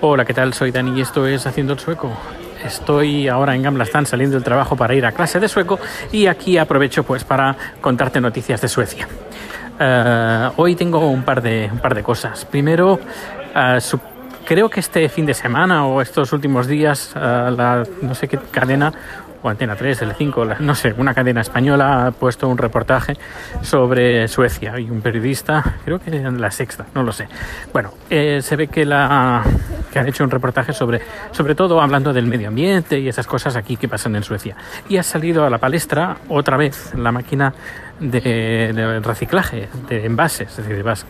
Hola, ¿qué tal? Soy Dani y esto es Haciendo el Sueco. Estoy ahora en Gamla Stan saliendo del trabajo para ir a clase de sueco y aquí aprovecho pues para contarte noticias de Suecia. Eh, hoy tengo un par de, un par de cosas. Primero, eh, creo que este fin de semana o estos últimos días, eh, la, no sé qué cadena, o Antena 3, L5, la- no sé, una cadena española ha puesto un reportaje sobre Suecia y un periodista, creo que en la sexta, no lo sé. Bueno, eh, se ve que, la, que han hecho un reportaje sobre, sobre todo hablando del medio ambiente y esas cosas aquí que pasan en Suecia. Y ha salido a la palestra otra vez la máquina de, reciclaje de envases, es decir, vas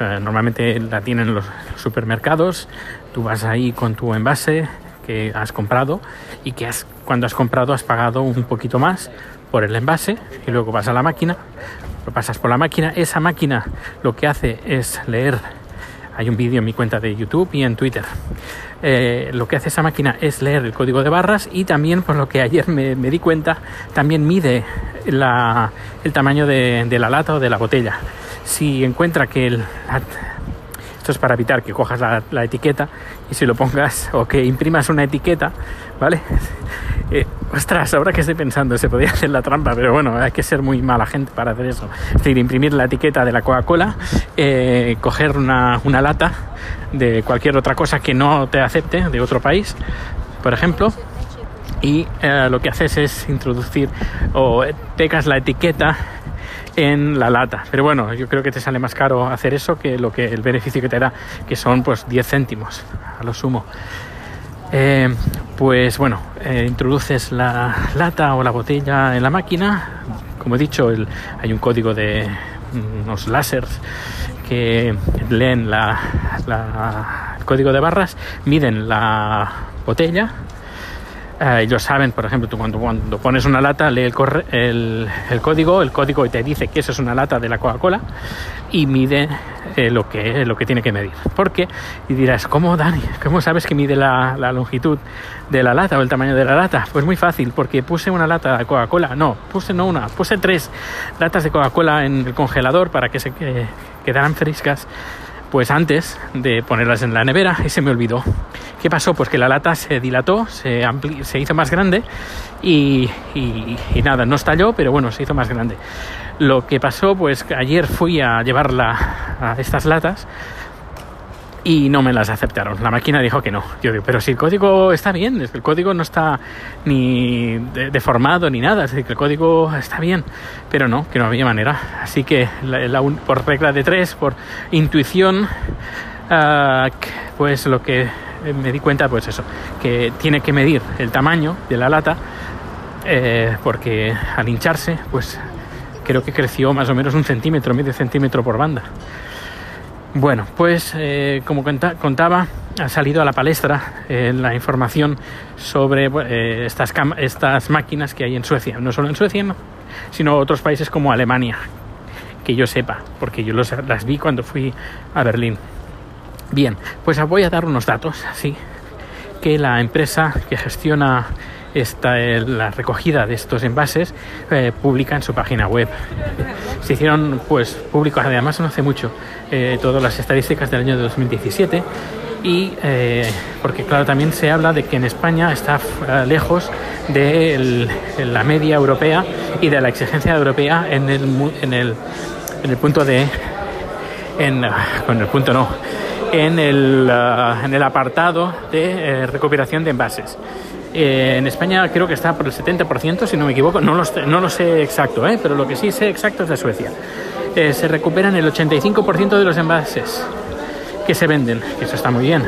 eh, normalmente la tienen en los supermercados. Tú vas ahí con tu envase que has comprado y que has, cuando has comprado has pagado un poquito más por el envase y luego vas a la máquina, lo pasas por la máquina. Esa máquina lo que hace es leer. Hay un vídeo en mi cuenta de YouTube y en Twitter. Eh, lo que hace esa máquina es leer el código de barras y también, por lo que ayer me, me di cuenta, también mide la- el tamaño de, la lata o de la botella. Si encuentra que el, esto es para evitar que cojas la, la etiqueta y si lo pongas o que imprimas una etiqueta, ¿vale? Eh, ostras, ahora que estoy pensando, se podría hacer la trampa, pero bueno, hay que ser muy mala gente para hacer eso. Es decir, imprimir la etiqueta de la Coca-Cola, eh, coger una, una lata de cualquier otra cosa que no te acepte, de otro país, por ejemplo, y eh, lo que haces es introducir o eh, pegas la etiqueta en la lata. Pero bueno, yo creo que te sale más caro hacer eso que lo que el beneficio que te da, que son pues 10 céntimos a lo sumo. Eh, pues bueno, eh, introduces la lata o la botella en la máquina. Como he dicho, hay un código de mm, unos láseres que leen la- código de barras, miden la botella. Eh, ellos saben, por ejemplo, tú cuando, cuando pones una lata, lee el, corre- el, el código, el código te dice que eso es una lata de la Coca-Cola y mide eh, lo, que, lo que tiene que medir. ¿Por qué? Y dirás, ¿cómo, Dani? ¿Cómo sabes que mide la, la longitud de la lata o el tamaño de la lata? Pues muy fácil, porque puse una lata de Coca-Cola. No, puse no una, puse tres latas de Coca-Cola en el congelador para que se quedaran frescas pues antes de ponerlas en la nevera y se me olvidó. ¿Qué pasó? Pues que la lata se dilató, se, ampli- se hizo más grande y, y- nada, no estalló, pero bueno, se hizo más grande. Lo que pasó, pues ayer fui a llevarla a estas latas y no me las aceptaron. La máquina dijo que no. Yo digo, pero si el código está bien, es que el código no está ni de- deformado ni nada, es decir, que el código está bien, pero no, que no había manera. Así que la- la por regla de tres, por intuición, que- pues lo que eh, me di cuenta, pues eso, que tiene que medir el tamaño de la lata, eh, porque al hincharse, pues creo que creció más o menos un centímetro, medio centímetro por banda. Bueno, pues eh, como conta- contaba, ha salido a la palestra eh, la información sobre eh, estas, estas máquinas que hay en Suecia. No solo en Suecia, no, sino otros países como Alemania, que yo sepa, porque yo los- las vi cuando fui a Berlín. Bien, pues voy a dar unos datos, así que la empresa que gestiona esta, eh, la recogida de estos envases eh, publica en su página web. Se hicieron pues públicos además no hace mucho eh, todas las estadísticas del año 2017 y eh, porque claro también se habla de que en España está lejos de la media europea y de la exigencia europea en el, en el, en el punto de en, ah, con el punto no, en el, ah, en el apartado de recuperación de envases. Eh, en España creo que está por el 70%, si no me equivoco, no lo, no lo sé exacto, ¿eh? pero lo que sí sé exacto es de Suecia. Eh, se recuperan el 85% de los envases que se venden, que eso está muy bien.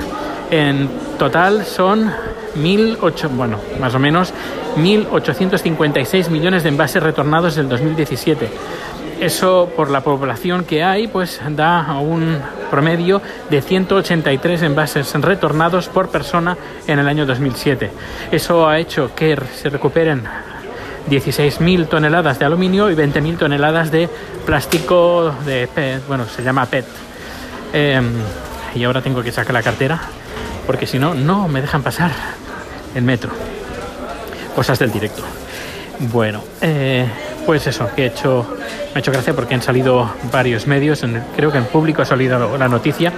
En total son 1.008, bueno, más o menos 1.856 millones de envases retornados del 2017. Eso por la población que hay, pues da un promedio de 183 envases retornados por persona en el año 2007. Eso ha hecho que se recuperen 16.000 toneladas de aluminio y 20.000 toneladas de plástico de PET, bueno, se llama PET. Eh, y ahora tengo que sacar la cartera porque si no, no me dejan pasar el metro. Cosas del directo. Bueno, eh, pues eso, que he hecho, me ha hecho gracia porque han salido varios medios, creo que en público ha salido la noticia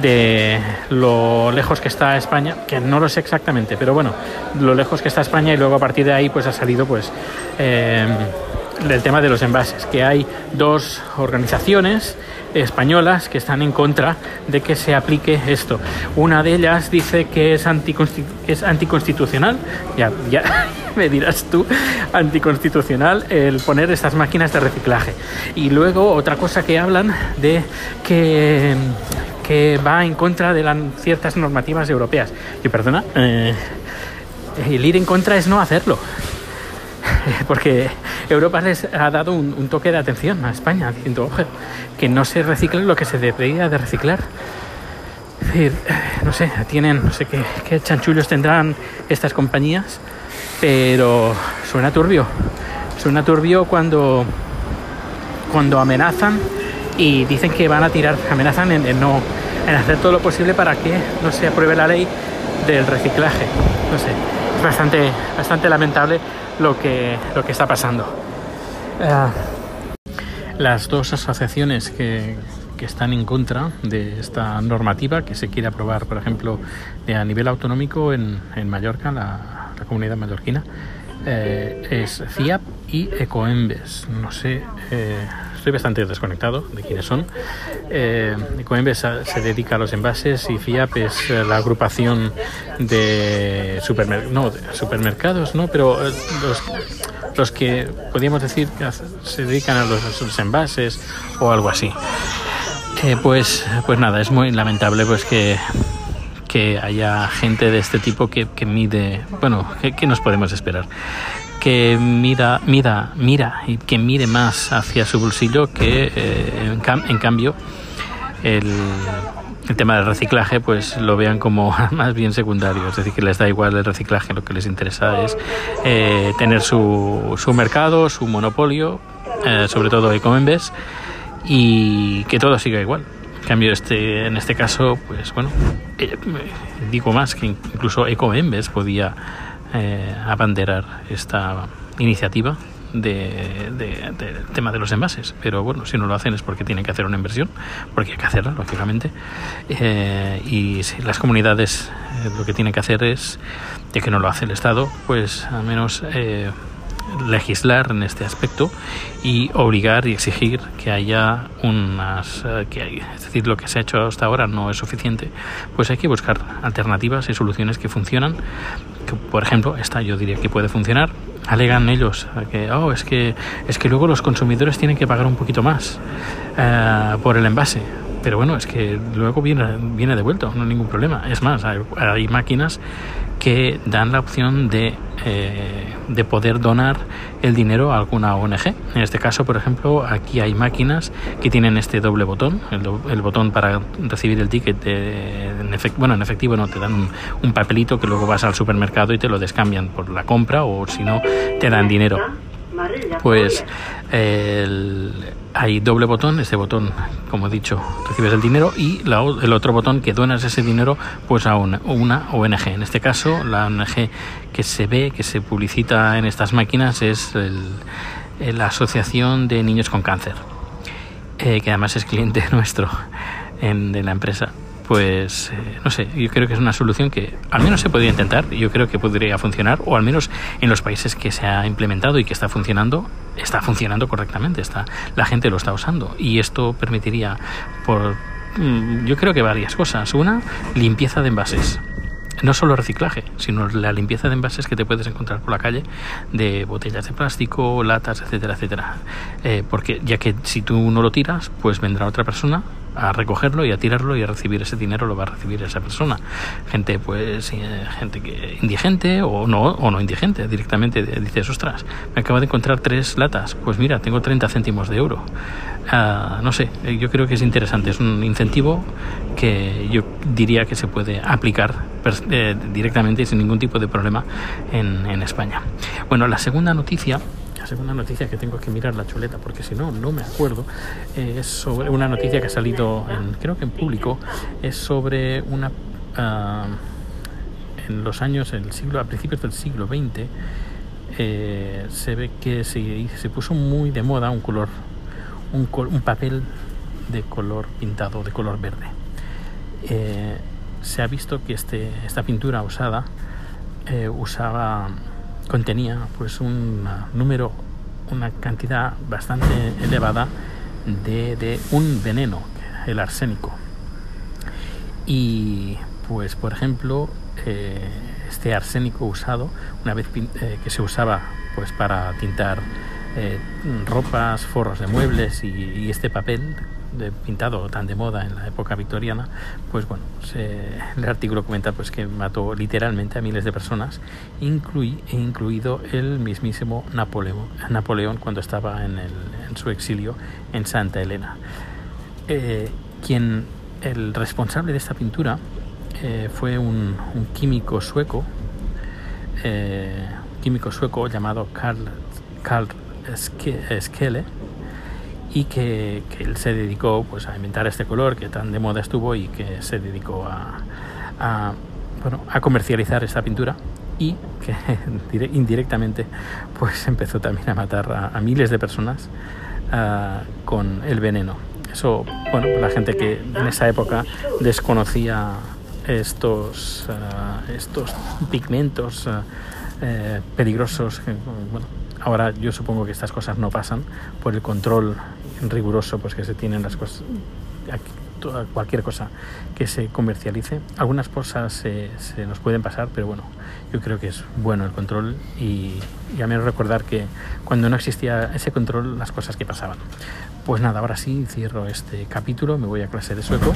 de lo lejos que está España, que no lo sé exactamente, pero bueno, lo lejos que está España y luego a partir de ahí pues ha salido pues eh, el tema de los envases, que hay dos organizaciones españolas que están en contra de que se aplique esto. Una de ellas dice que es, anticonstitucional, ya, ya me dirás tú, anticonstitucional el poner estas máquinas de reciclaje. Y luego otra cosa que hablan de que va en contra de ciertas normativas europeas. Y perdona, eh, el ir en contra es no hacerlo. Porque Europa les ha dado un, toque de atención a España, diciendo, ojo, que no se recicle lo que se debería de reciclar. no sé, tienen, no sé qué, chanchullos tendrán estas compañías, pero suena turbio. Suena turbio cuando, cuando amenazan y dicen que van a tirar, amenazan en, hacer todo lo posible para que no se apruebe la ley del reciclaje. No sé, es bastante lamentable lo que, lo que está pasando. Ah, las dos asociaciones que, que, están en contra de esta normativa que se quiere aprobar, por ejemplo, a nivel autonómico en, en Mallorca, la, la, comunidad mallorquina, eh, es CIAP y Ecoembes. No sé. Eh, estoy bastante desconectado de quiénes son. Eh, Ecoembes se dedica a los envases y FIAP es eh, la agrupación de, no, supermercados, ¿no? pero eh, los, los, que podríamos decir que se dedican a los, envases o algo así. Pues, pues nada, es muy lamentable pues que que haya gente de este tipo que, que mide, bueno, ¿qué, nos podemos esperar? Que mira, mira, mira y que mire más hacia su bolsillo que eh, en, cambio el, tema del reciclaje pues lo vean como más bien secundario, es decir, que les da igual el reciclaje, lo que les interesa es eh, tener su, su mercado, su monopolio, eh, sobre todo Ecoembes, y que todo siga igual. En cambio, este, en este caso, pues bueno, digo más que incluso Ecoembes podía eh, abanderar esta iniciativa del de, tema de los envases. Pero bueno, si no lo hacen es porque tienen que hacer una inversión, porque hay que hacerla, lógicamente. Eh, y si las comunidades eh, lo que tienen que hacer es, de que no lo hace el Estado, pues al menos eh, legislar en este aspecto y obligar y exigir que haya unas eh, que es decir lo que se ha hecho hasta ahora no es suficiente pues hay que buscar alternativas y soluciones que funcionan que, por ejemplo esta yo diría que puede funcionar. Alegan ellos que oh es que es que luego los consumidores tienen que pagar un poquito más eh, por el envase pero bueno es que luego viene viene devuelto no hay ningún problema es más hay, máquinas que dan la opción de, eh, de poder donar el dinero a alguna ONG. En este caso, por ejemplo, aquí hay máquinas que tienen este doble botón, el, el botón para recibir el ticket, en bueno, en efectivo no, te dan un, un papelito que luego vas al supermercado y te lo descambian por la compra o si no, te dan dinero pues el, hay doble botón, este botón, como he dicho, recibes el dinero y el otro botón que donas ese dinero pues a una, ONG. En este caso, la ONG que se ve, que se publicita en estas máquinas es la Asociación de Niños con Cáncer, eh, que además es cliente nuestro en, de la empresa pues eh, no sé, yo creo que es una solución que al menos se podría intentar, yo creo que podría funcionar, o al menos en los países que se ha implementado y que está funcionando, está funcionando correctamente, está, la gente lo está usando y esto permitiría, por, mm, yo creo que varias cosas. Una, limpieza de envases no solo reciclaje, sino la limpieza de envases que te puedes encontrar por la calle de botellas de plástico, latas, etcétera, etcétera. Eh, porque ya que si tú no lo tiras, pues vendrá otra persona a recogerlo y a tirarlo y a recibir ese dinero lo va a recibir esa persona. Gente pues eh, gente que indigente o no o no indigente directamente dices ostras me acabo de encontrar tres latas. Pues mira tengo 30 céntimos de euro ah, no sé eh, yo creo que es interesante es un incentivo que yo diría que se puede aplicar eh, directamente sin ningún tipo de problema en, en España. Bueno la segunda noticia segunda noticia que tengo que mirar la chuleta porque si no no me acuerdo eh, es sobre una noticia que ha salido en, creo que en público es sobre una uh, en los años el siglo a principios del siglo XX eh, se ve que se, se, puso muy de moda un color un, un papel de color pintado de color verde. Eh, se ha visto que este, esta pintura usada eh, usaba contenía pues un número una cantidad bastante elevada de, de un veneno el arsénico. Y pues por ejemplo eh, este arsénico usado una vez eh, que se usaba pues para tintar eh, ropas forros de muebles y este papel de pintado tan de moda en la época victoriana, pues bueno, el artículo comenta pues que mató literalmente a miles de personas, inclui, incluido el mismísimo Napoleón, Napoleón cuando estaba en, su exilio en Santa Elena. Eh, quien el responsable de esta pintura eh, fue un, químico sueco, eh, químico sueco llamado Karl, Karl Skele, y que, él se dedicó pues, a inventar este color que tan de moda estuvo y que se dedicó a, bueno, a comercializar esta pintura y que indirectamente pues empezó también a matar a, a miles de personas uh, con el veneno. Eso, bueno, la gente que en esa época desconocía estos, uh, estos pigmentos uh, eh, peligrosos, bueno, ahora yo supongo que estas cosas no pasan por el control riguroso pues que se tienen las cosas cualquier cosa que se comercialice. Algunas cosas se, se, nos pueden pasar pero bueno yo creo que es bueno el control y, y a menos recordar que cuando no existía ese control las cosas que pasaban. Pues nada ahora sí cierro este capítulo me voy a clase de sueco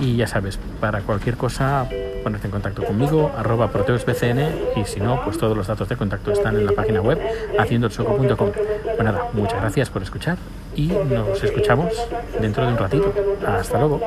y ya sabes para cualquier cosa ponerte en contacto conmigo, arroba proteusbcn y si no, pues todos los datos de contacto están en la página web haciendoelsueco.com. Pues nada, muchas gracias por escuchar y nos escuchamos dentro de un ratito. Hasta luego.